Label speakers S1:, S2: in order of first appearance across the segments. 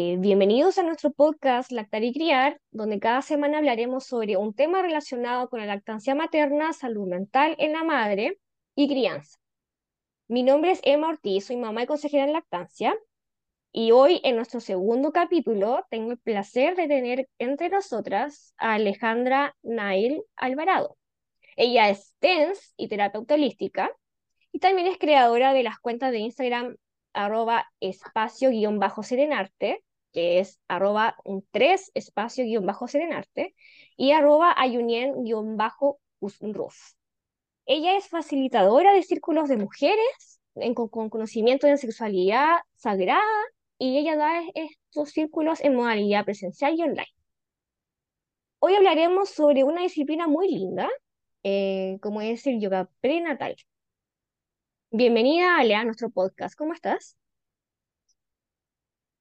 S1: Bienvenidos a nuestro podcast Lactar y Criar, donde cada semana hablaremos sobre un tema relacionado con la lactancia materna, salud mental en la madre y crianza. Mi nombre es Emma Ortiz, soy mamá y consejera en lactancia, y hoy en nuestro segundo capítulo tengo el placer de tener entre nosotras a Alejandra Nail Alvarado. Ella es TENS y terapeuta holística, y también es creadora de las cuentas de Instagram arroba espacio-serenarte, que es arroba un 3 espacio guion bajo serenarte, y arroba ayunien bajo Ella es facilitadora de círculos de mujeres con, conocimiento de sexualidad sagrada y ella da estos círculos en modalidad presencial y online. Hoy hablaremos sobre una disciplina muy linda, eh, como es el yoga prenatal. Bienvenida, Ale, a nuestro podcast. ¿Cómo estás?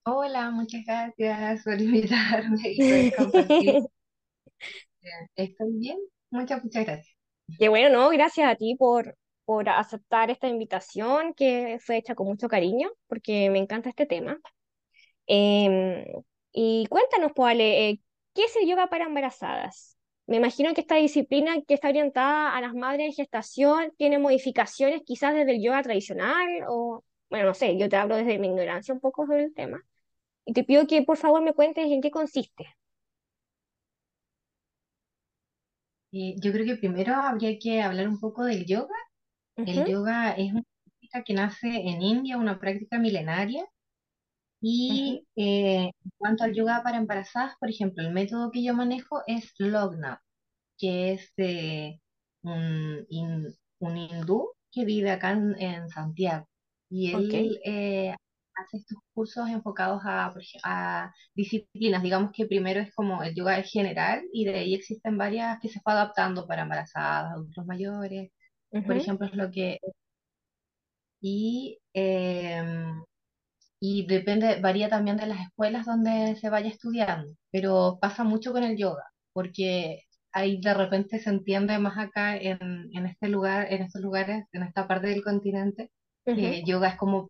S2: Hola, muchas gracias por invitarme y por compartir. ¿Estoy bien? Muchas, muchas gracias.
S1: Qué bueno, ¿no? Gracias a ti por, por aceptar esta invitación que fue hecha con mucho cariño, porque me encanta este tema. Em, y cuéntanos, pues, Ale, eh, ¿qué es el yoga para embarazadas? Me imagino que esta disciplina que está orientada a las madres en gestación tiene modificaciones quizás desde el yoga tradicional o, bueno, no sé, yo te hablo desde mi ignorancia un poco sobre el tema. Y te pido que por favor me cuentes en qué consiste.
S2: Y yo creo que primero habría que hablar un poco del yoga. El yoga es una práctica que nace en India, una práctica milenaria. Y eh, en cuanto al yoga para embarazadas, por ejemplo, el método que yo manejo es Logna, que es un, un hindú que vive acá en, Santiago. Y él eh, hace estos cursos enfocados a, a, disciplinas. Digamos que primero es como el yoga es general y de ahí existen varias que se fue adaptando para embarazadas, adultos mayores. Por ejemplo, es lo que... Y, em, y depende, varía también de las escuelas donde se vaya estudiando, pero pasa mucho con el yoga, porque ahí de repente se entiende más acá en, en este lugar, en estos lugares, en esta parte del continente, que yoga es como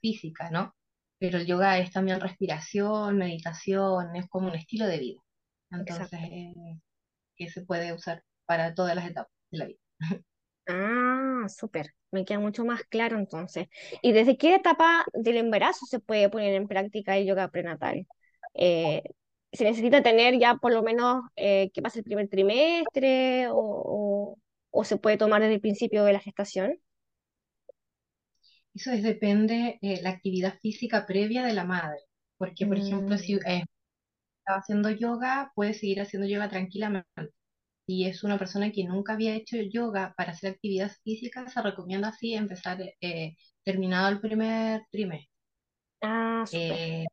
S2: física, ¿no? Pero el yoga es también respiración, meditación, es como un estilo de vida. Entonces, eh, que se puede usar para todas las etapas de la vida.
S1: Ah, súper, me queda mucho más claro entonces. ¿Y desde qué etapa del embarazo se puede poner en práctica el yoga prenatal? Eh, ¿se necesita tener ya por lo menos eh, que pase el primer trimestre o, o, se puede tomar desde el principio de la gestación?
S2: Eso es, depende de la actividad física previa de la madre. Porque, por ejemplo, si mm. eh, estaba haciendo yoga, puede seguir haciendo yoga tranquilamente. Si es una persona que nunca había hecho yoga para hacer actividad física, se recomienda así empezar eh, terminado el primer trimestre.
S1: Ah, eh,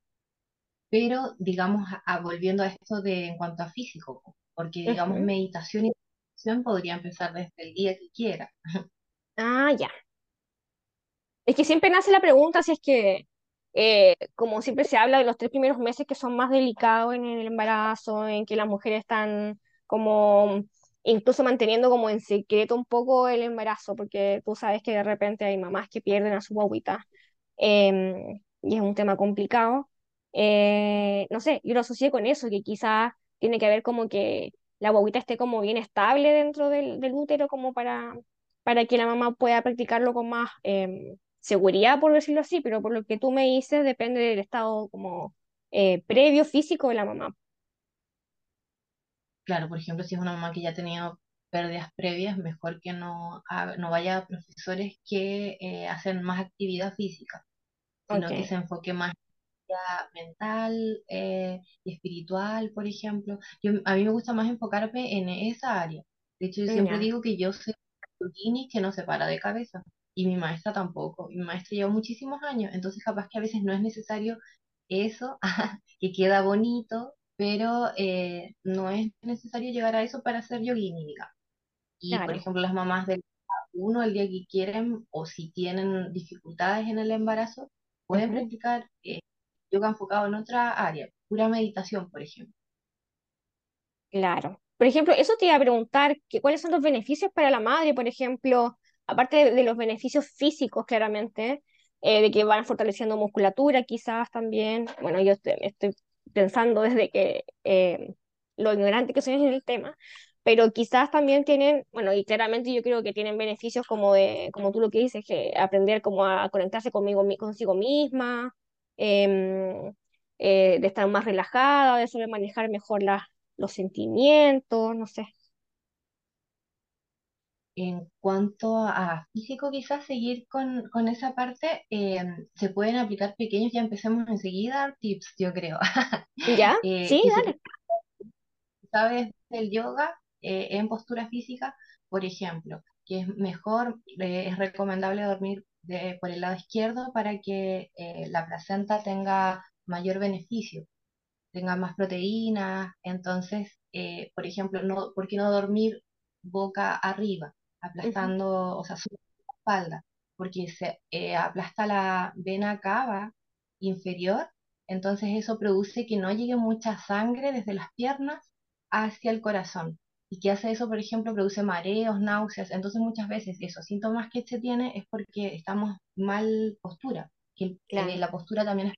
S2: pero, digamos, volviendo a esto de en cuanto a físico, porque, digamos, meditación y meditación podría empezar desde el día que quiera.
S1: Ah, ya. Es que siempre nace la pregunta si es que, eh, como siempre se habla de los tres primeros meses que son más delicados en el embarazo, en que las mujeres están como incluso manteniendo como en secreto un poco el embarazo, porque tú sabes que de repente hay mamás que pierden a su guaguita em, y es un tema complicado. Eh, no sé, yo lo asocié con eso, que quizás tiene que ver como que la guaguita esté como bien estable dentro del, útero como para, para que la mamá pueda practicarlo con más em, seguridad, por decirlo así, pero por lo que tú me dices, depende del estado como eh, previo físico de la mamá.
S2: Claro, por ejemplo, si es una mamá que ya ha tenido pérdidas previas, mejor que no, no vaya a profesores que eh, hacen más actividad física, sino que se enfoque más mental eh, y espiritual, por ejemplo. Yo, a mí me gusta más enfocarme en esa área. De hecho, yo siempre digo que yo soy un que no se para de cabeza y mi maestra tampoco. Mi maestra lleva muchísimos años, entonces capaz que a veces no es necesario eso, que queda bonito, pero eh, no es necesario llegar a eso para ser yogini, digamos. Y por ejemplo, las mamás del uno el día que quieren o si tienen dificultades en el embarazo, pueden practicar eh, yoga enfocado en otra área, pura meditación, por ejemplo.
S1: Claro. Por ejemplo, eso te iba a preguntar, que, ¿cuáles son los beneficios para la madre, por ejemplo, aparte de, los beneficios físicos, claramente, eh, de que van fortaleciendo musculatura quizás también. Bueno, yo estoy, pensando desde que eh, lo ignorante que soy en el tema, pero quizás también tienen, bueno, y claramente yo creo que tienen beneficios como de, como tú lo que dices, que aprender como a conectarse conmigo, consigo misma, em, eh, de estar más relajada, de saber manejar mejor los sentimientos, no sé.
S2: En cuanto a físico, quizás seguir con, con esa parte, eh, se pueden aplicar pequeños, ya empecemos enseguida tips, yo creo.
S1: ¿Ya?
S2: Eh,
S1: Sí, dale.
S2: sabes del yoga eh, en postura física, por ejemplo, que es mejor, eh, es recomendable dormir de- por el lado izquierdo para que la placenta tenga mayor beneficio tenga más proteínas. Entonces, eh, por ejemplo, no, ¿por qué no dormir boca arriba, Aplastando, o sea, sobre la espalda? Porque se eh, aplasta la vena cava inferior, entonces eso produce que no llegue mucha sangre desde las piernas hacia el corazón. ¿Y qué hace eso? Por ejemplo, produce mareos, náuseas. Entonces muchas veces esos síntomas que se tiene es porque estamos mal postura, que eh, la postura también es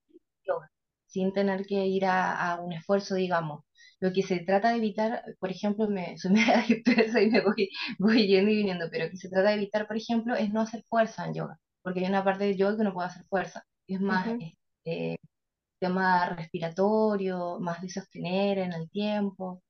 S2: yoga sin tener que ir a, a un esfuerzo, digamos. Lo que se trata de evitar, por ejemplo, me, soy media dispersa y me voy, voy yendo y viniendo, pero lo que se trata de evitar, por ejemplo, es no hacer fuerza en yoga, porque hay una parte del yoga que no puede hacer fuerza, es más eh, tema respiratorio, más de sostener en el tiempo.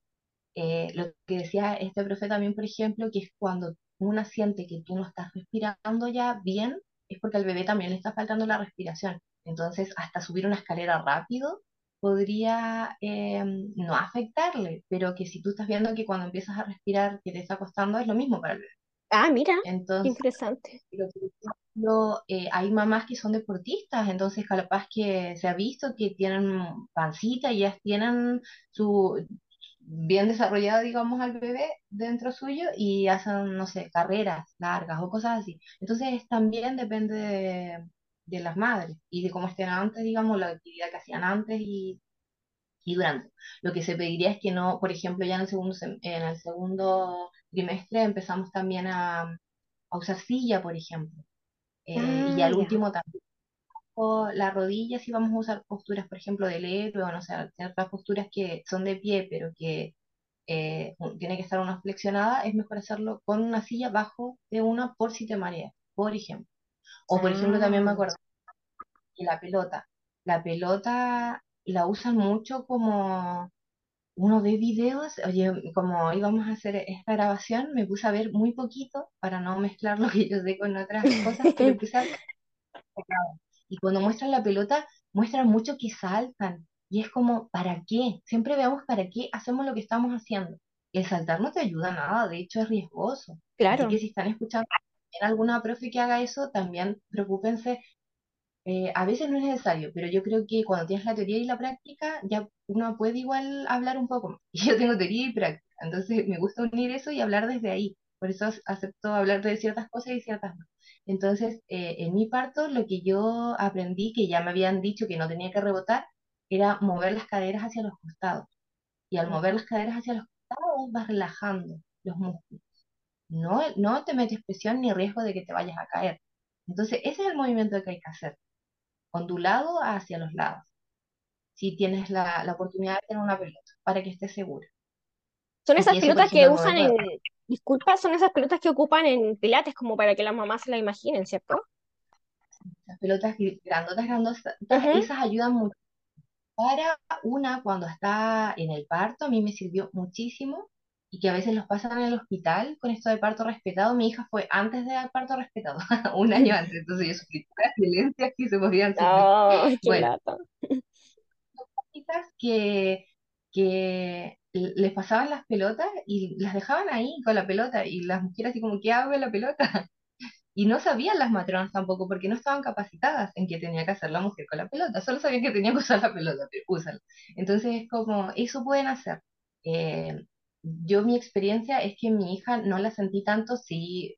S2: Eh, lo que decía este profe también, por ejemplo, que es cuando una siente que tú no estás respirando ya bien, es porque al bebé también le está faltando la respiración. Entonces, hasta subir una escalera rápido podría eh, no afectarle, pero que si tú estás viendo que cuando empiezas a respirar que te está costando, es lo mismo para el bebé.
S1: Ah, mira,
S2: Entonces,
S1: interesante.
S2: pero, por ejemplo, eh, hay mamás que son deportistas, entonces capaz que se ha visto que tienen pancita y ya tienen su bien desarrollado, digamos, al bebé dentro suyo y hacen, no sé, carreras largas o cosas así. Entonces también depende de, de las madres y de cómo estén antes, digamos, la actividad que hacían antes y, y durante. Lo que se pediría es que no, por ejemplo, ya en el segundo, en el segundo trimestre empezamos también a, a usar silla, por ejemplo eh, y
S1: Ah,
S2: al
S1: ya.
S2: último también o la rodilla, si vamos a usar posturas, por ejemplo, del héroe, o no sé, ciertas posturas que son de pie, pero que eh, tiene que estar una flexionada, es mejor hacerlo con una silla bajo de una por si te mareas, por ejemplo. O por ejemplo, también me
S1: Ah,
S2: acuerdo que la pelota, la pelota la usan mucho como uno ve videos, oye, como íbamos a hacer esta grabación, me puse a ver muy poquito para no mezclar lo que yo sé con otras cosas, pero empecé a Y cuando muestran la pelota, muestran mucho que saltan. Y es como, ¿para qué? Siempre veamos para qué hacemos lo que estamos haciendo. El saltar no te ayuda a nada, de hecho es riesgoso. Así que
S1: claro,
S2: si están escuchando a alguna profe que haga eso, también preocúpense eh, a veces no es necesario, pero yo creo que cuando tienes la teoría y la práctica, ya uno puede igual hablar un poco más. Y yo tengo teoría y práctica, entonces me gusta unir eso y hablar desde ahí. Por eso ac- acepto hablar de ciertas cosas y ciertas no. Entonces, eh, en mi parto, lo que yo aprendí, que ya me habían dicho que no tenía que rebotar, era mover las caderas hacia los costados. Y al mover las caderas hacia los costados, vas relajando los músculos. No, no te metes presión ni riesgo de que te vayas a caer. Entonces, ese es el movimiento que hay que hacer ondulado hacia los lados, si tienes la, la oportunidad de tener una pelota, para que estés segura.
S1: Son esas pelotas que usan en, disculpa, son esas pelotas que ocupan en pilates como para que las mamás se la imaginen, ¿cierto?
S2: las pelotas gr- grandotas, grandotas,
S1: Ujú.
S2: esas ayudan mucho. Para una, cuando está en el parto, a mí me sirvió muchísimo y que a veces los pasan en el hospital con esto de parto respetado. Mi hija fue antes del parto respetado, un año antes, entonces yo sufrí las violencias que se podían sufrir.
S1: Ay, qué
S2: Bueno, que, que les pasaban las pelotas y las dejaban ahí con la pelota y las mujeres así como, ¿qué hago con la pelota? Y no sabían las matronas tampoco porque no estaban capacitadas en qué tenía que hacer la mujer con la pelota, solo sabían que tenía que usar la pelota, pero úsala. Entonces es como, eso pueden hacer. Eh, yo mi experiencia es que mi hija no la sentí tanto si,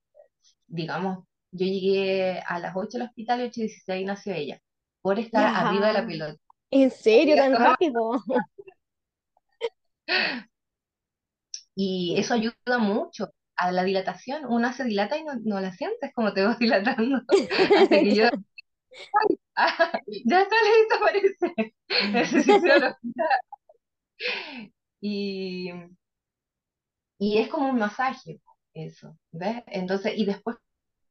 S2: digamos, yo llegué a las 8 al hospital y 8 y 16 nació ella, por estar arriba de la pelota.
S1: ¿en serio tan rápido?
S2: Y eso ayuda mucho a la dilatación. Una se dilata y no, no la sientes como te vas dilatando. Hasta que yo ya está listo, parece. Necesito y, y es como un masaje, eso, ¿ves? Entonces, y después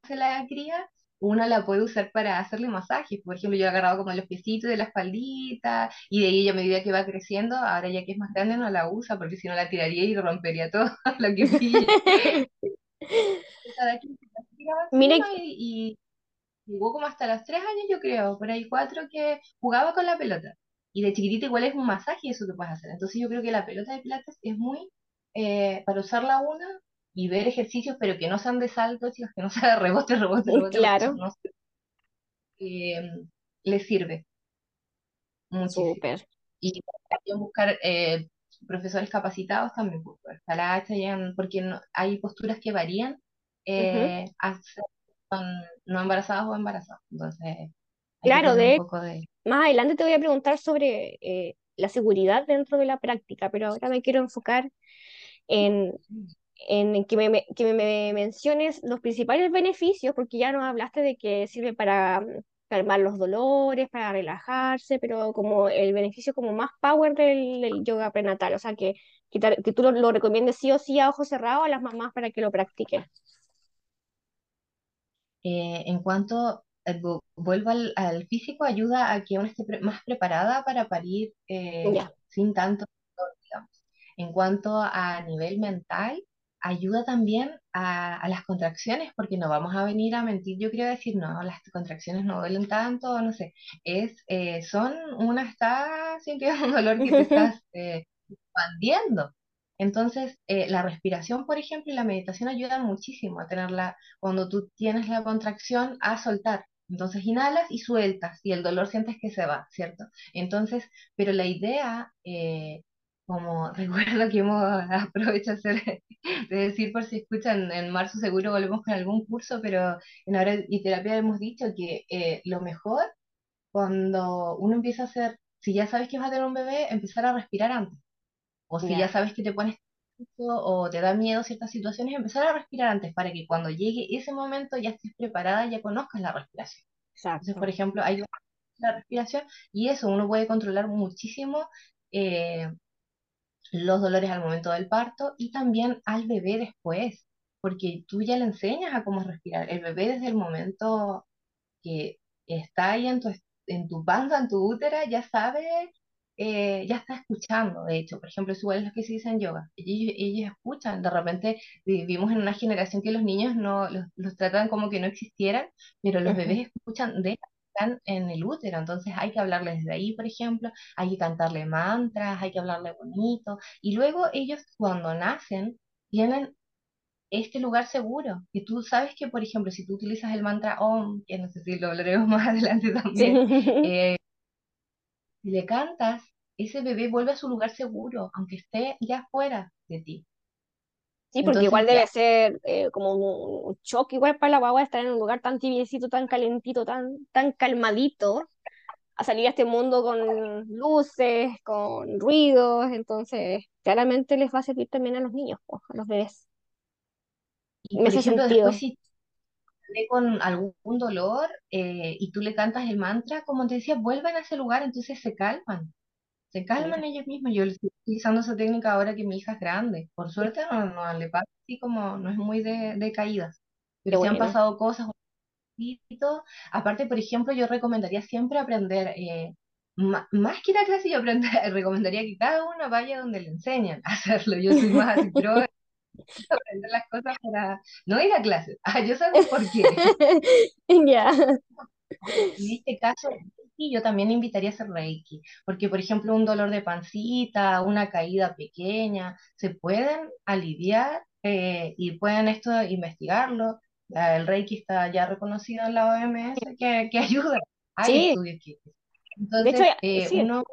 S2: se la cría, una la puede usar para hacerle masajes. Por ejemplo, yo he agarrado como los piecitos de la espaldita y de ahí ella a medida que va creciendo, ahora ya que es más grande no la usa porque si no la tiraría y rompería todo lo que pille.
S1: Mire,
S2: y, jugó como hasta los tres años, yo creo, por ahí cuatro que jugaba con la pelota. Y de chiquitita igual es un masaje y eso que puedes hacer. Entonces yo creo que la pelota de pilates es muy eh, para usarla una y ver ejercicios, pero que no sean de salto, chicos, que no sea de rebote, rebote, rebote.
S1: Claro.
S2: No eh, les sirve muchísimo.
S1: Súper.
S2: Y buscar eh, profesores capacitados también, pues, para porque no, hay posturas que varían eh, no embarazadas o embarazadas. Entonces,
S1: claro, de, más adelante te voy a preguntar sobre eh, la seguridad dentro de la práctica, pero ahora me quiero enfocar en, en que, me, que me menciones los principales beneficios, porque ya nos hablaste de que sirve para mm, calmar los dolores, para relajarse, pero como el beneficio como más power del, yoga prenatal, o sea, que, que, tú lo, lo, recomiendes sí o sí a ojos cerrados a las mamás para que lo practiquen.
S2: Eh, en cuanto eh, vuelvo al, físico, ayuda a que uno esté más preparada para parir eh, sin tanto. En cuanto a nivel mental, ayuda también a, las contracciones, porque no vamos a venir a mentir, yo quiero decir, no, las contracciones no duelen tanto, no sé, es, son, una está sintiendo un dolor que te estás expandiendo. Entonces, eh, la respiración, por ejemplo, y la meditación ayudan muchísimo a tenerla, cuando tú tienes la contracción, a soltar. Entonces, inhalas y sueltas, y el dolor sientes que se va, ¿cierto? Entonces, pero la idea, eh, como recuerdo que hemos aprovechado de decir por si escuchan, en marzo seguro volvemos con algún curso, pero en Ahora y Terapia hemos dicho que eh, lo mejor cuando uno empieza a hacer, si ya sabes que vas a tener un bebé, empezar a respirar antes. O si ya sabes que te pones o te da miedo ciertas situaciones, empezar a respirar antes para que cuando llegue ese momento ya estés preparada, ya conozcas la respiración. Entonces, por ejemplo, hay la respiración y eso uno puede controlar muchísimo eh, los dolores al momento del parto y también al bebé después, porque tú ya le enseñas a cómo respirar. El bebé desde el momento que está ahí en tu, en tu panza, en tu útera, ya sabe eh, ya está escuchando, de hecho, por ejemplo, es igual es lo que se dice en yoga, ellos, ellos escuchan, de repente vivimos en una generación que los niños no los, tratan como que no existieran, pero los bebés escucan de están en el útero, entonces hay que hablarles de ahí, por ejemplo, hay que cantarle mantras, hay que hablarle bonito, y luego ellos cuando nacen tienen este lugar seguro, que tú sabes que, por ejemplo, si tú utilizas el mantra OM, que no sé si lo hablaremos más adelante también, eh, si le cantas, ese bebé vuelve a su lugar seguro, aunque esté ya fuera de ti.
S1: Sí, porque igual debe ser eh, como un, choque igual para la guagua estar en un lugar tan tibiecito, tan calentito, tan, tan calmadito, a salir a este mundo con luces, con ruidos, entonces claramente les va a servir también a los niños, a los bebés.
S2: Y por ejemplo, después si con algún dolor eh, y tú le cantas el mantra, como te decía, vuelven a ese lugar, entonces se calman. Se calman ellos mismos. Yo estoy utilizando esa técnica ahora que mi hija es grande. Por suerte no, no le pasa así como, no es muy de, de caídas. Pero si han pasado cosas, aparte, por ejemplo, yo recomendaría siempre aprender, eh, más que la clase, yo aprender, recomendaría que cada uno vaya donde le enseñan a hacerlo. Yo soy más así, pero aprender las cosas para no ir a clases. Ah, yo sé por qué.
S1: Ya.
S2: En este caso, yo también invitaría a hacer Reiki, porque por ejemplo un dolor de pancita, una caída pequeña, se pueden aliviar eh, y pueden esto investigarlo. El Reiki está ya reconocido en la OMS que, que ayuda. Hay estudios que... Entonces, eh, uno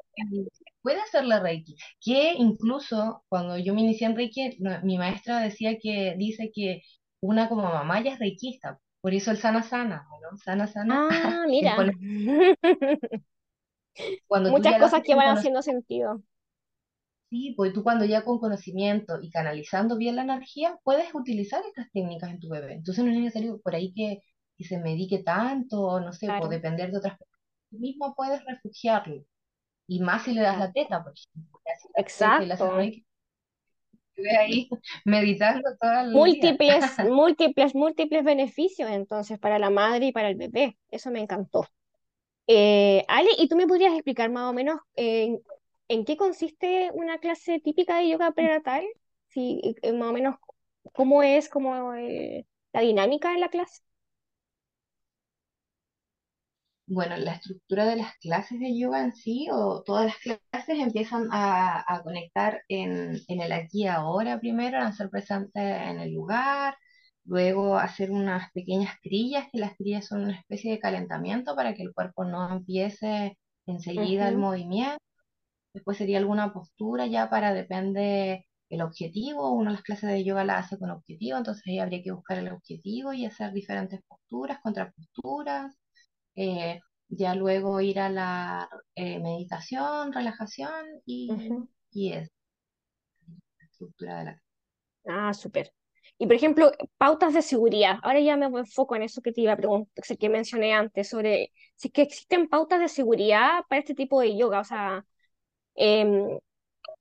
S2: puede hacer la Reiki, que incluso cuando yo me inicié en Reiki, mi maestra decía que, dice que una como mamá ya es reikista, por eso el sana sana, ¿no? Sana sana.
S1: Ah, mira. Cuando Muchas cosas que van haciendo sentido.
S2: Sí, pues tú cuando ya con conocimiento y canalizando bien la energía, puedes utilizar estas técnicas en tu bebé. Entonces no es necesario por ahí que, que se medique tanto, o no sé, por
S1: claro,
S2: depender de otras personas, tú mismo puedes refugiarlo. Y más si le das la
S1: exacto.
S2: teta, por ejemplo. La teta y le haces
S1: Exacto.
S2: reír, que ve ahí meditando todo el día.
S1: Múltiples, múltiples, múltiples beneficios entonces para la madre y para el bebé. Eso me encantó. Eh, Ale, ¿y tú me podrías explicar más o menos eh, en qué consiste una clase típica de yoga prenatal? Sí, eh, más o menos cómo es como la dinámica de la clase.
S2: Bueno, la estructura de las clases de yoga en sí, o todas las clases empiezan a, a conectar en, en el aquí y ahora primero, a ser presente en el lugar, luego hacer unas pequeñas trillas, que las trillas son una especie de calentamiento para que el cuerpo no empiece enseguida el
S1: Ujú,
S2: movimiento. Después sería alguna postura ya para, depende el objetivo. Uno las clases de yoga las hace con objetivo, entonces ahí habría que buscar el objetivo y hacer diferentes posturas, contraposturas eh, ya luego ir a la eh, meditación, relajación y, y es la estructura de la...
S1: Ah, súper. Y por ejemplo, pautas de seguridad. Ahora ya me enfoco en eso que te iba a preguntar, que mencioné antes, sobre si es que existen pautas de seguridad para este tipo de yoga. O sea, em,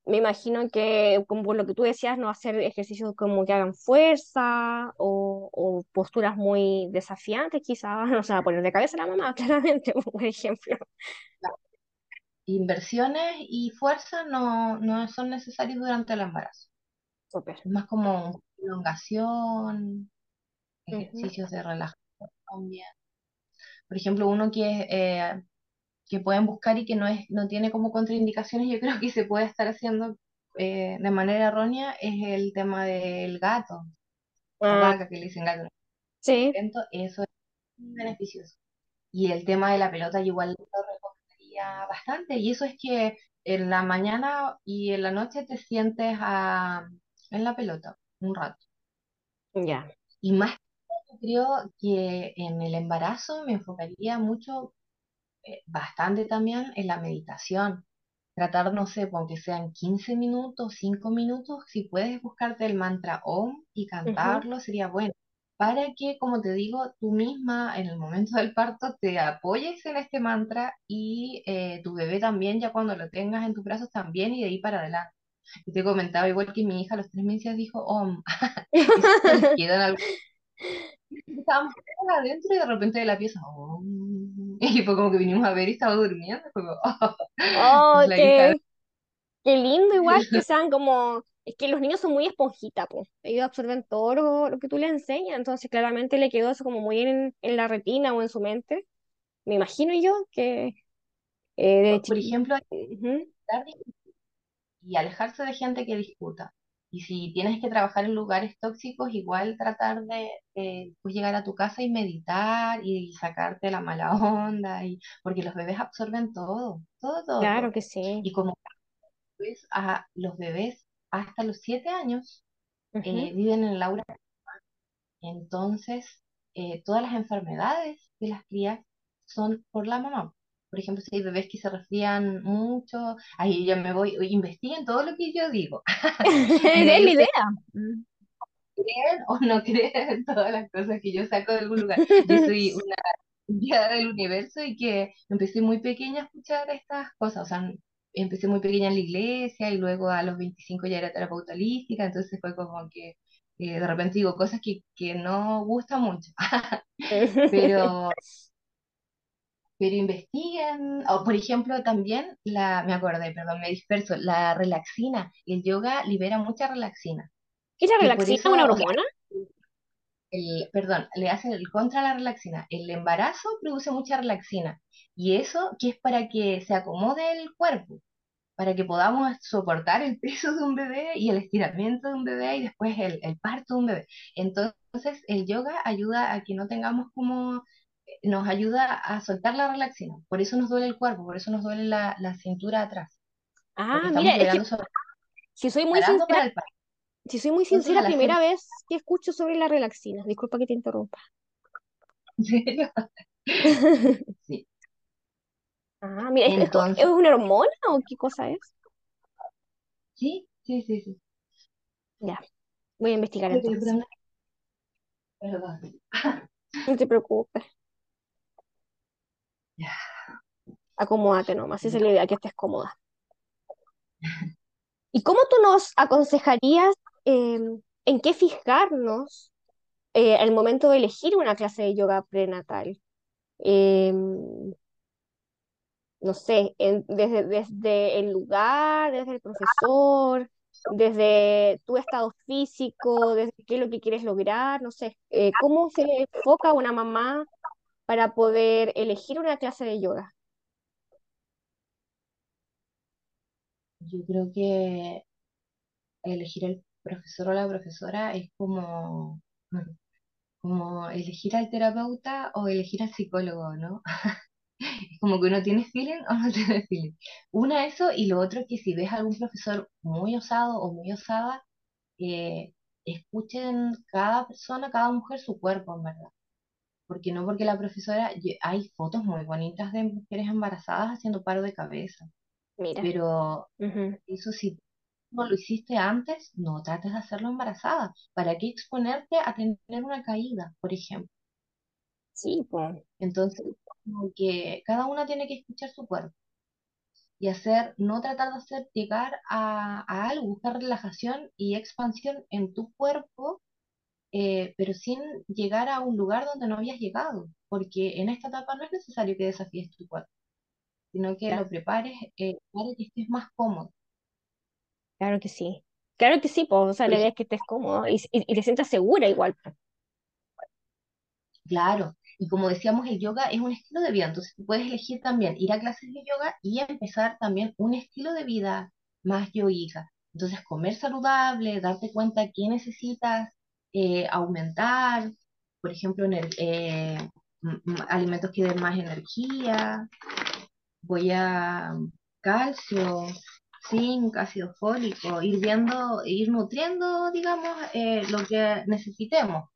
S1: me imagino que, como por lo que tú decías, no hacer ejercicios como que hagan fuerza o, o posturas muy desafiantes, quizás, no se va a poner de cabeza la mamá, claramente, por ejemplo.
S2: Inversiones y fuerza no, no son necesarios durante el embarazo. Es más como elongación, ejercicios de relajación también. Por ejemplo, uno que, eh, que pueden buscar y que no, es, no tiene como contraindicaciones, yo creo que se puede estar haciendo eh, de manera errónea, es el tema del gato, o
S1: Ah,
S2: vaca que le dicen gato.
S1: sí,
S2: Eso es muy beneficioso. Y el tema de la pelota yo igual lo recomendaría bastante. Y eso es que en la mañana y en la noche te sientes a- en la pelota un rato.
S1: ya.
S2: Y más creo que en el embarazo me enfocaría mucho, bastante también en la meditación. Tratar, no sé, aunque sean 15 minutos, 5 minutos, si puedes buscarte el mantra OM y cantarlo, sería bueno. Para que, como te digo, tú misma en el momento del parto te apoyes en este mantra y eh, tu bebé también, ya cuando lo tengas en tus brazos también y de ahí para adelante. Y te comentaba, igual que mi hija a los tres meses dijo OM, y. Estábamos adentro y de repente de la pieza, OM, y fue como que vinimos a ver y estaba durmiendo, fue como,
S1: Oh, qué, qué lindo igual que sean como... Es que los niños son muy esponjitas, pues. Ellos absorben todo lo, lo que tú les enseñas, entonces claramente le quedó eso como muy en, en la retina o en su mente. Me imagino yo que eh, de
S2: Por ejemplo, evitar y alejarse de gente que discuta. Y si tienes que trabajar en lugares tóxicos, igual tratar de, de, pues, llegar a tu casa y meditar y sacarte la mala onda, y, porque los bebés absorben todo, todo, todo,
S1: Claro que sí.
S2: Y como ves, a los bebés hasta los siete años
S1: Ujú.
S2: eh, viven en el aura Entonces, eh, todas las enfermedades de las crías son por la mamá. Por ejemplo, si hay bebés que se resfrían mucho, ahí yo me voy, investiguen todo lo que yo digo.
S1: Es la idea.
S2: Creen o no creen en todas las cosas que yo saco de algún lugar. Yo soy una enviada del universo y que empecé muy pequeña a escuchar estas cosas. O sea, empecé muy pequeña en la iglesia y luego a los 25 ya era terapeuta holística, entonces fue como que eh, de repente digo cosas que, que no gustan mucho. pero, pero investiguen, o por ejemplo también, la, me acordé, perdón, me disperso, la relaxina, el yoga libera mucha relaxina,
S1: ¿Y la relaxina es una
S2: eso, sea,
S1: hormona?
S2: el, perdón, le hace el contra la relaxina, el embarazo produce mucha relaxina, y eso que es para que se acomode el cuerpo, para que podamos soportar el peso de un bebé y el estiramiento de un bebé y después el, el parto de un bebé. Entonces, el yoga ayuda a que no tengamos como nos ayuda a soltar la relaxina. Por eso nos duele el cuerpo, por eso nos duele la, la cintura atrás,
S1: Ah, mira, es que
S2: sobre
S1: si soy muy sincera, si soy muy
S2: Entonces,
S1: sincera, primera vez que escucho sobre la relaxina. Disculpa que te interrumpa.
S2: ¿En serio? Sí.
S1: Ah, mira, ¿es, es,
S2: Entonces,
S1: una hormona o qué cosa es?
S2: sí, sí, sí, sí.
S1: Ya, voy a investigar entonces.
S2: Perdón.
S1: No te preocupes. Acomódate nomás, esa es la idea, que estés cómoda. ¿Y cómo tú nos aconsejarías em, en qué fijarnos eh, al momento de elegir una clase de yoga prenatal? Em, no sé, en- desde, desde el lugar, desde el profesor, desde tu estado físico, desde qué es lo que quieres lograr, no sé, eh, ¿cómo se enfoca una mamá para poder elegir una clase de yoga?
S2: Yo creo que elegir al profesor o la profesora es como, como elegir al terapeuta o elegir al psicólogo, ¿no? Es como que uno tiene feeling o no tiene feeling. Una, eso, y lo otro es que si ves a algún profesor muy osado o muy osada, eh, escuchen cada persona, cada mujer su cuerpo, en verdad. Porque no porque la profesora, hay fotos muy bonitas de mujeres embarazadas haciendo paro de cabeza,
S1: Mira,
S2: pero eso si no lo hiciste antes, no trates de hacerlo embarazada. ¿Para qué exponerte a tener una caída, por ejemplo?
S1: Sí, pues,
S2: Entonces, como que cada una tiene que escuchar su cuerpo y hacer, no tratar de hacer llegar a, a algo, buscar relajación y expansión en tu cuerpo, eh, pero sin llegar a un lugar donde no habías llegado, porque en esta etapa no es necesario que desafíes tu cuerpo, sino que
S1: claro,
S2: lo prepares eh, para que estés más cómodo.
S1: claro que sí. Claro que sí, pues, o sea, la idea es que estés cómodo y, y- y te sientas segura igual.
S2: Claro, y como decíamos, el yoga es un estilo de vida, entonces tú puedes elegir también ir a clases de yoga y empezar también un estilo de vida más yoica. Entonces, comer saludable, darte cuenta qué necesitas eh, aumentar, por ejemplo, ener- eh, m- m- alimentos que den más energía, voy a calcio, zinc, ácido fólico, ir viendo, ir nutriendo, digamos, eh, lo que necesitemos.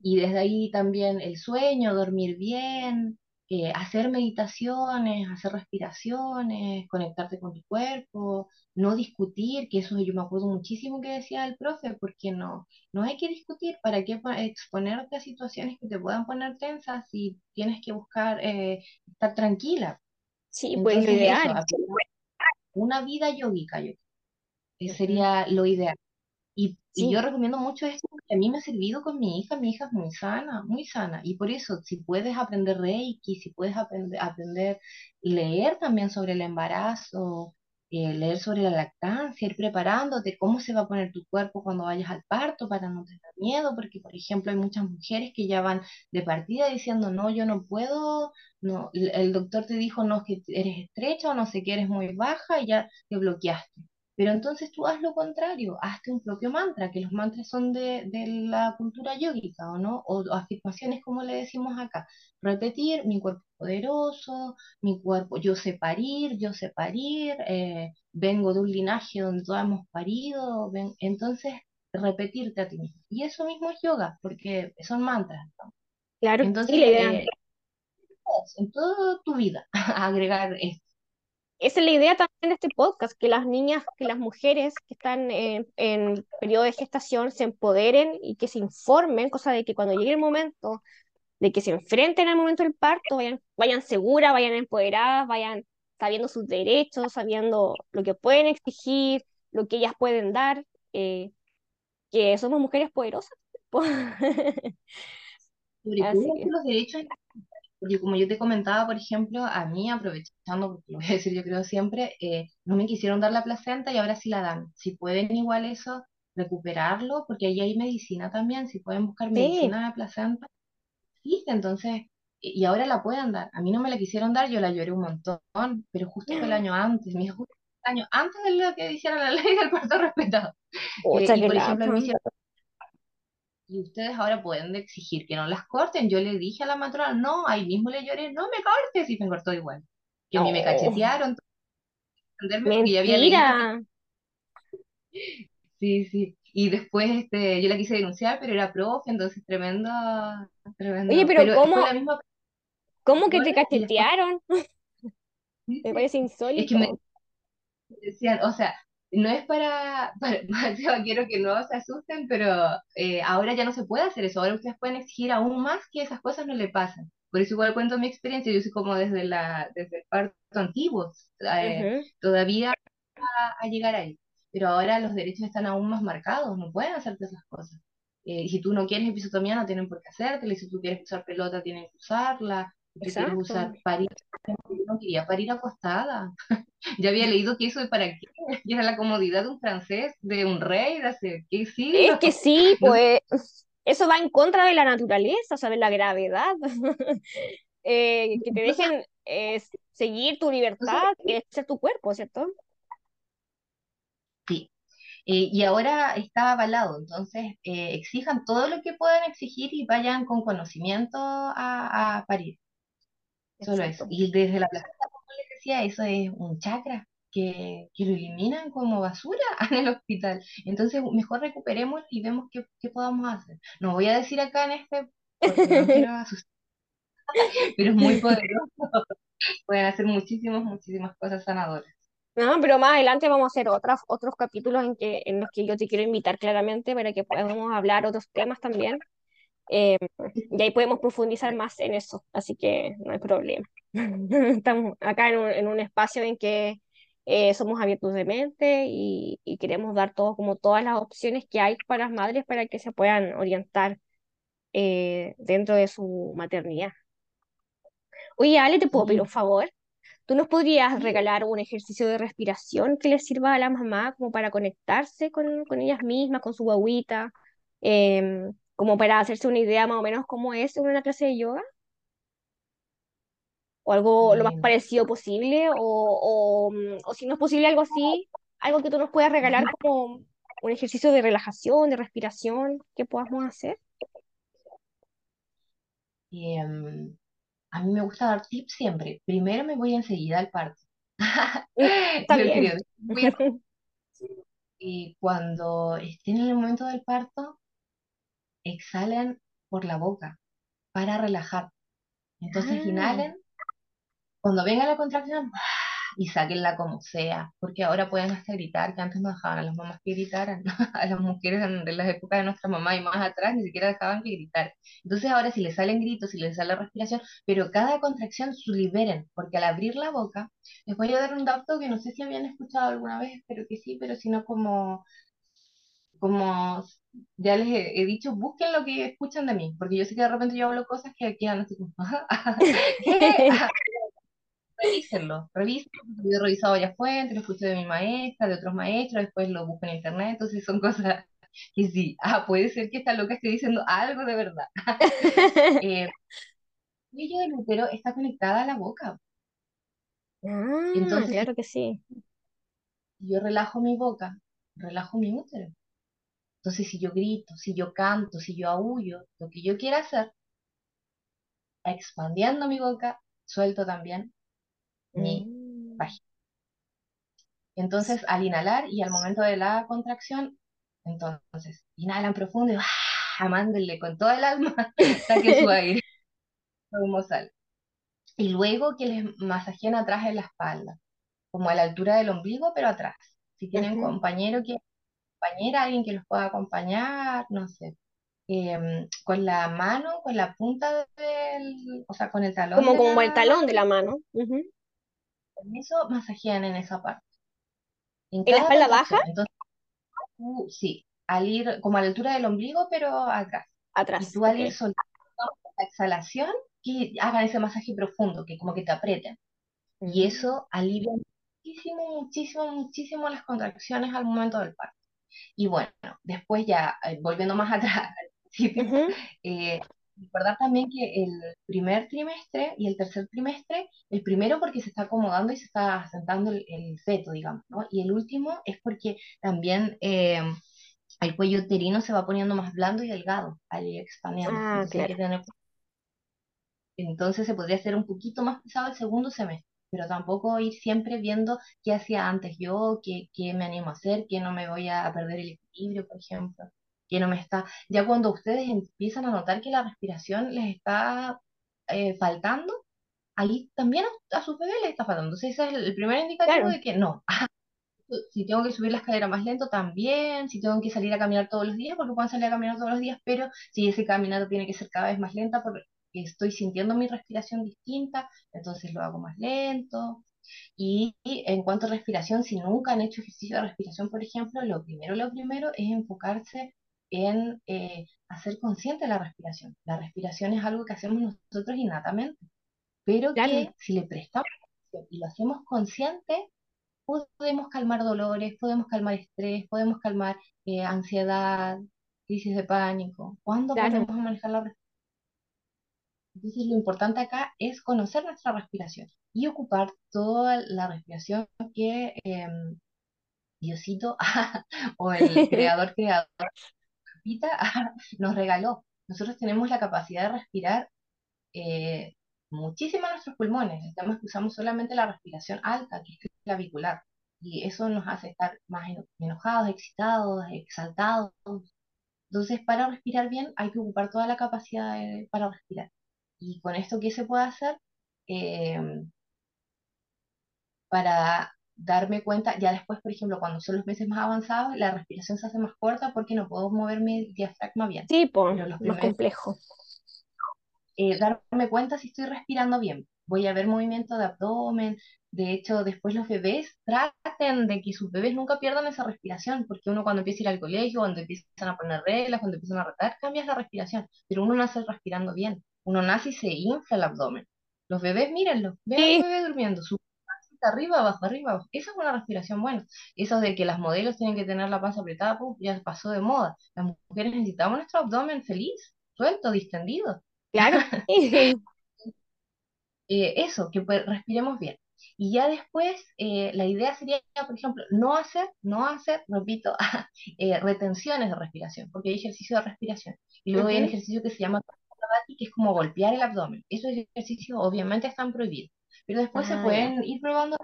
S2: Y desde ahí también el sueño, dormir bien, eh, hacer meditaciones, hacer respiraciones, conectarte con tu cuerpo, no discutir, que eso yo me acuerdo muchísimo que decía el profe, porque no, no hay que discutir, ¿para qué exponerte a situaciones que te puedan poner tensas si tienes que buscar eh, estar tranquila?
S1: Sí, pues lo
S2: Entonces eso,
S1: ideal.
S2: una vida yógica, yo, que sería lo ideal. Y, y yo recomiendo mucho esto porque a mí me ha servido con mi hija. Mi hija es muy sana, muy sana. Y por eso, si puedes aprender Reiki, si puedes aprender, aprender leer también sobre el embarazo, eh, leer sobre la lactancia, ir preparándote, cómo se va a poner tu cuerpo cuando vayas al parto para no tener miedo, porque por ejemplo hay muchas mujeres que ya van de partida diciendo, no, yo no puedo, no, el el doctor te dijo, no, es que eres estrecha o no sé que eres muy baja y ya te bloqueaste. Pero entonces tú haz lo contrario, hazte un propio mantra, que los mantras son de, de la cultura yógica, ¿o no? O, afirmaciones como le decimos acá. Repetir, mi cuerpo es poderoso, mi cuerpo, yo sé parir, yo sé parir, eh, vengo de un linaje donde todos hemos parido, ven- entonces repetirte a ti mismo. Y eso mismo es yoga, porque son mantras. ¿no?
S1: claro,
S2: Entonces,
S1: la idea.
S2: eh, en toda tu vida, agregar esto.
S1: Esa es la idea también de este podcast, que las niñas, que las mujeres que están en, en periodo de gestación se empoderen y que se informen, cosa de que cuando llegue el momento de que se enfrenten al momento del parto, vayan, vayan seguras, vayan empoderadas, vayan sabiendo sus derechos, sabiendo lo que pueden exigir, lo que ellas pueden dar, eh, que somos mujeres poderosas.
S2: Sobre todo los derechos Porque como yo te comentaba, por ejemplo, a mí, aprovechando, porque lo voy a decir yo creo siempre, eh, no me quisieron dar la placenta y ahora sí la dan. Si pueden igual eso, recuperarlo, porque ahí hay medicina también, si pueden buscar
S1: sí,
S2: medicina de placenta, existe, entonces, y ahora la pueden dar. A mí no me la quisieron dar, yo la lloré un montón, pero justo fue el año antes, me dijo, justo el año antes de lo que hiciera la ley del parto respetado. Eh, y por ejemplo, me y ustedes ahora pueden exigir que no las corten. Yo le dije a la matrona, no, ahí mismo le lloré, no me cortes, y me cortó igual. Que a mí me cachetearon, entenderme, ya había leído sí, sí. Y después este, yo la quise denunciar, pero era profe, entonces tremendo,
S1: Oye,
S2: tremendo.
S1: pero
S2: Pero
S1: ¿cómo,
S2: la misma
S1: cómo que te cachetearon? Me parece
S2: es que me
S1: insólito.
S2: decían, o sea, no es para, para quiero que no se asusten, pero eh, ahora ya no se puede hacer eso. Ahora ustedes pueden exigir aún más que esas cosas no le pasen. Por eso igual cuento mi experiencia, yo soy como desde la desde el parto antiguo, eh, todavía a, llegar ahí. Pero ahora los derechos están aún más marcados, no pueden hacerte esas cosas. Eh, si tú no quieres episotomía, no tienen por qué hacértela, y si tú quieres usar pelota, tienen que usarla, tú quieres usar parir, yo no quería parir acostada. ya había leído que eso es para qué, y era la comodidad de un francés, de un rey, de hace qué
S1: Es que sí, pues eso va en contra de la naturaleza, o sea, de la gravedad. Eh, que te dejen eh, seguir tu libertad, es ser tu cuerpo, ¿cierto?
S2: Sí. Eh, y ahora está avalado, entonces exijan todo lo que puedan exigir y vayan con conocimiento a, a parir. Solo eso. Y desde la plaza, como les decía, eso es un chakra que, que, lo eliminan como basura en el hospital. Entonces, mejor recuperemos y vemos qué, qué podamos hacer. No voy a decir acá en este, porque no quiero asustar, pero es muy poderoso. Pueden hacer muchísimas, muchísimas cosas sanadoras.
S1: No, pero más adelante vamos a hacer otras, otros capítulos en, que, en los que yo te quiero invitar claramente para que podamos hablar otros temas también. Eh, y ahí podemos profundizar más en eso, así que no hay problema. Estamos acá en un, en un espacio en que eh, somos abiertos de mente y, y, queremos dar todo, como todas las opciones que hay para las madres para que se puedan orientar eh, dentro de su maternidad. Oye, Ale, ¿te puedo pedir un favor? ¿Tú nos podrías regalar un ejercicio de respiración que les sirva a la mamá como para conectarse con, con ellas mismas, con su guaguita, em, como para hacerse una idea más o menos cómo es una clase de yoga? o algo lo más parecido posible, o, o, mm, o, si no es posible algo así, algo que tú nos puedas regalar como un ejercicio de relajación, de respiración, que podamos hacer.
S2: Em, a mí me gusta dar tips siempre. Primero me voy enseguida al parto. Y cuando estén en el momento del parto, exhalen por la boca para relajar. Entonces ah. inhalen cuando venga la contracción, y sáquenla como sea, porque ahora pueden hasta gritar, que antes no dejaban a las mamás que gritaran, a las mujeres en, las épocas de nuestra mamá y más atrás ni siquiera dejaban que gritar. Entonces ahora si les salen gritos, si les sale la respiración, pero cada contracción su liberen, porque al abrir la boca, les voy a dar un dato que no sé si habían escuchado alguna vez, pero que sí, pero si no como como ya les he, dicho, busquen lo que escuchan de mí, porque yo sé que de repente yo hablo cosas que quedan así como, ¿qué? revísenlo, revísenlo, yo he revisado varias fuentes, lo escuché de mi maestra, de otros maestros, después lo busco en internet, entonces son cosas que sí, ah, puede ser que esta loca esté diciendo algo de verdad. eh, el del útero está conectada a la boca.
S1: Ah, entonces, claro que sí.
S2: Yo relajo mi boca, relajo mi útero. Entonces, si yo grito, si yo canto, si yo aullo, lo que yo quiera hacer, expandiendo mi boca, suelto también mi mm. Entonces, al inhalar y al momento de la contracción, entonces, inhalan profundo y ¡ah! mándenle con todo el alma, saquen su aire, como sale. Y luego que les masajeen atrás en la espalda, como a la altura del ombligo, pero atrás. Si tienen compañero que compañera, alguien que los pueda acompañar, no sé, em, con la mano, con la punta del, o sea, con el talón.
S1: Como, como el talón de la mano
S2: eso masajean en esa parte.
S1: ¿En, la espalda baja?
S2: Entonces, sí, al ir como a la altura del ombligo, pero atrás.
S1: Atrás.
S2: Y tú al ir soltando la exhalación, que hagan ese masaje profundo, que como que te aprieten. Y mm. eso alivia muchísimo, muchísimo, muchísimo las contracciones al momento del parto. Y bueno, después ya, eh, volviendo más atrás, eh, Recordar también que el primer trimestre y el tercer trimestre, el primero porque se está acomodando y se está asentando el, feto, digamos, ¿no? Y el último es porque también eh, el cuello uterino se va poniendo más blando y delgado al ir expandiendo.
S1: Ah,
S2: Entonces, se podría hacer un poquito más pesado el segundo semestre, pero tampoco ir siempre viendo qué hacía antes yo, qué, qué me animo a hacer, qué no me voy a perder el equilibrio, por ejemplo que no me está, ya cuando ustedes empiezan a notar que la respiración les está eh, faltando, ahí también a, su bebé les está faltando. Entonces ese es el primer indicativo de que no, si tengo que subir la escalera más lento también, si tengo que salir a caminar todos los días, porque puedo salir a caminar todos los días, pero si ese caminado tiene que ser cada vez más lenta porque estoy sintiendo mi respiración distinta, entonces lo hago más lento. Y, en cuanto a respiración, si nunca han hecho ejercicio de respiración, por ejemplo, lo primero, lo primero es enfocarse en eh, hacer consciente la respiración. La respiración es algo que hacemos nosotros innatamente, pero que si le prestamos y lo hacemos consciente, podemos calmar dolores, podemos calmar estrés, podemos calmar eh, ansiedad, crisis de pánico. ¿Cuándo podemos manejar la respiración? Entonces lo importante acá es conocer nuestra respiración y ocupar toda la respiración que em, Diosito o el creador creador nos regaló. Nosotros tenemos la capacidad de respirar eh, muchísimo en nuestros pulmones. Estamos usamos solamente la respiración alta, que es clavicular. Y eso nos hace estar más enojados, excitados, exaltados. Entonces, para respirar bien hay que ocupar toda la capacidad para respirar. Y con esto, ¿qué se puede hacer? Em, para darme cuenta, ya después, por ejemplo, cuando son los meses más avanzados, la respiración se hace más corta porque no puedo mover mi diafragma bien.
S1: Sí, pues, más complejo.
S2: Eh, darme cuenta si estoy respirando bien. Voy a ver movimiento de abdomen. De hecho, después los bebés traten de que sus bebés nunca pierdan esa respiración, porque uno cuando empieza a ir al colegio, cuando empiezan a poner reglas, cuando empiezan a retar, cambias la respiración, pero uno nace respirando bien. Uno nace y se infla el abdomen. Los bebés, mírenlo, vean al bebé durmiendo, su arriba, abajo, arriba, abajo. Esa es una respiración buena. Eso de que las modelos tienen que tener la panza apretada, ya pasó de moda. Las mujeres necesitamos nuestro abdomen feliz, suelto, distendido.
S1: Claro.
S2: Eh, eso, que respiremos bien. Y ya después, eh, la idea sería, por ejemplo, no hacer, no hacer, repito, eh, retenciones de respiración, porque hay ejercicio de respiración. Y luego hay un ejercicio que se llama que es como golpear el abdomen. Esos ejercicios obviamente están prohibidos. Pero después se ah, pueden ir probando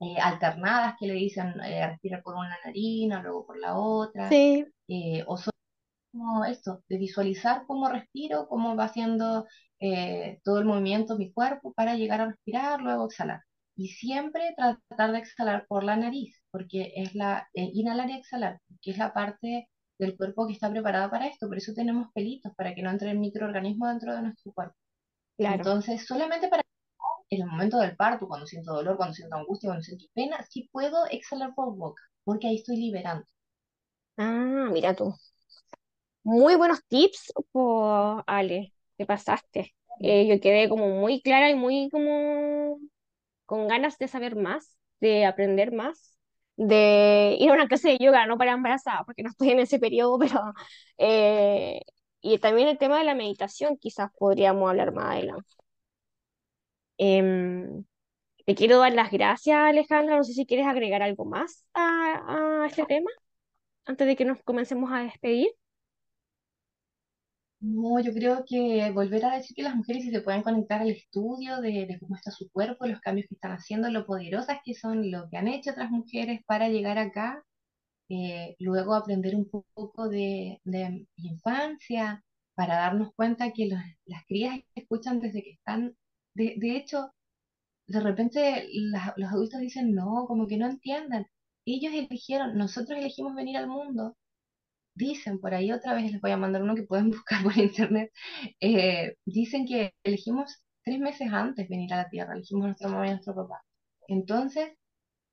S2: eh, alternadas que le dicen eh, respirar por una narina, luego por la otra.
S1: Sí.
S2: Eh, o solo como esto, de visualizar cómo respiro, cómo va haciendo todo el movimiento de mi cuerpo para llegar a respirar, luego exhalar. Y siempre tratar de exhalar por la nariz, porque es la, inhalar y exhalar, que es la parte del cuerpo que está preparada para esto. Por eso tenemos pelitos, para que no entre el microorganismo dentro de nuestro cuerpo. Entonces, solamente para en el momento del parto, cuando siento dolor, cuando siento angustia, cuando siento pena, sí puedo exhalar por boca, porque ahí estoy liberando.
S1: Ah, mira tú. Muy buenos tips, por Ale, te pasaste. Eh, yo quedé como muy clara y muy como con ganas de saber más, de aprender más, de ir a una clase de yoga, no para embarazada, porque no estoy en ese periodo, pero... Eh, y también el tema de la meditación, quizás podríamos hablar más adelante. Em, te quiero dar las gracias, Alejandra. No sé si quieres agregar algo más a, este tema antes de que nos comencemos a despedir.
S2: No, yo creo que volver a decir que las mujeres si se pueden conectar al estudio de, cómo está su cuerpo, los cambios que están haciendo, lo poderosas que son, lo que han hecho otras mujeres para llegar acá, eh, luego aprender un poco de, de infancia, para darnos cuenta que las crías escuchan desde que están de, de hecho, de repente los adultos dicen, no, como que no entiendan. Ellos eligieron, nosotros elegimos venir al mundo. Dicen, por ahí otra vez les voy a mandar uno que pueden buscar por internet. Eh, dicen que elegimos tres meses antes venir a la Tierra, elegimos a nuestra mamá y a nuestro papá. Entonces,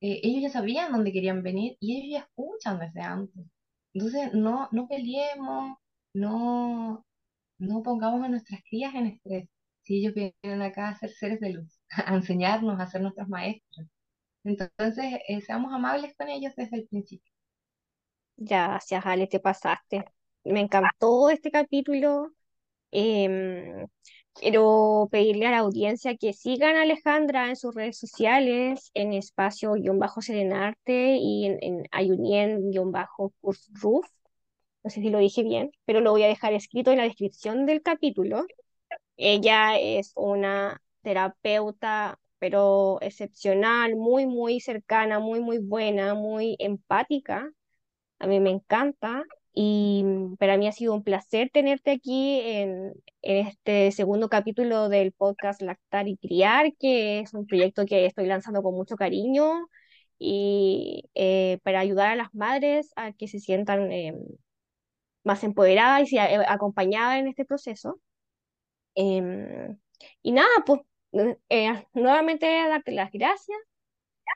S2: eh, ellos ya sabían dónde querían venir y ellos ya escuchan desde antes. Entonces, no, no peleemos, no, no pongamos a nuestras crías en estrés si ellos vienen acá a ser seres de luz, a enseñarnos, a ser nuestros maestros. Entonces, eh, seamos amables con ellos desde el principio.
S1: Gracias, Ale, te pasaste. Me encantó este capítulo. Em, quiero pedirle a la audiencia que sigan a Alejandra en sus redes sociales, en espacio-serenarte y en, en ayunien-roof. No sé si lo dije bien, pero lo voy a dejar escrito en la descripción del capítulo. Ella es una terapeuta, pero excepcional, muy, muy cercana, muy, muy buena, muy empática. A mí me encanta y para mí ha sido un placer tenerte aquí en, este segundo capítulo del podcast Lactar y Criar, que es un proyecto que estoy lanzando con mucho cariño y eh, para ayudar a las madres a que se sientan más empoderadas y acompañadas en este proceso. Em, y nada, pues nuevamente darte las gracias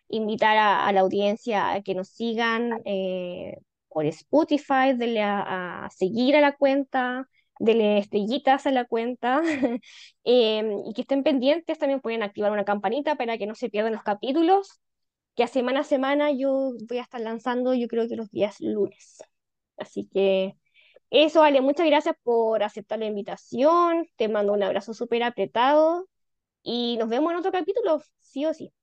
S1: invitar a, la audiencia a que nos sigan eh, por Spotify, denle a, seguir a la cuenta, denle estrellitas a la cuenta em, y que estén pendientes. También pueden activar una campanita para que no se pierdan los capítulos, que a semana a semana yo voy a estar lanzando, yo creo que los días lunes. Así que eso, vale, muchas gracias por aceptar la invitación. Te mando un abrazo súper apretado y nos vemos en otro capítulo, sí o sí.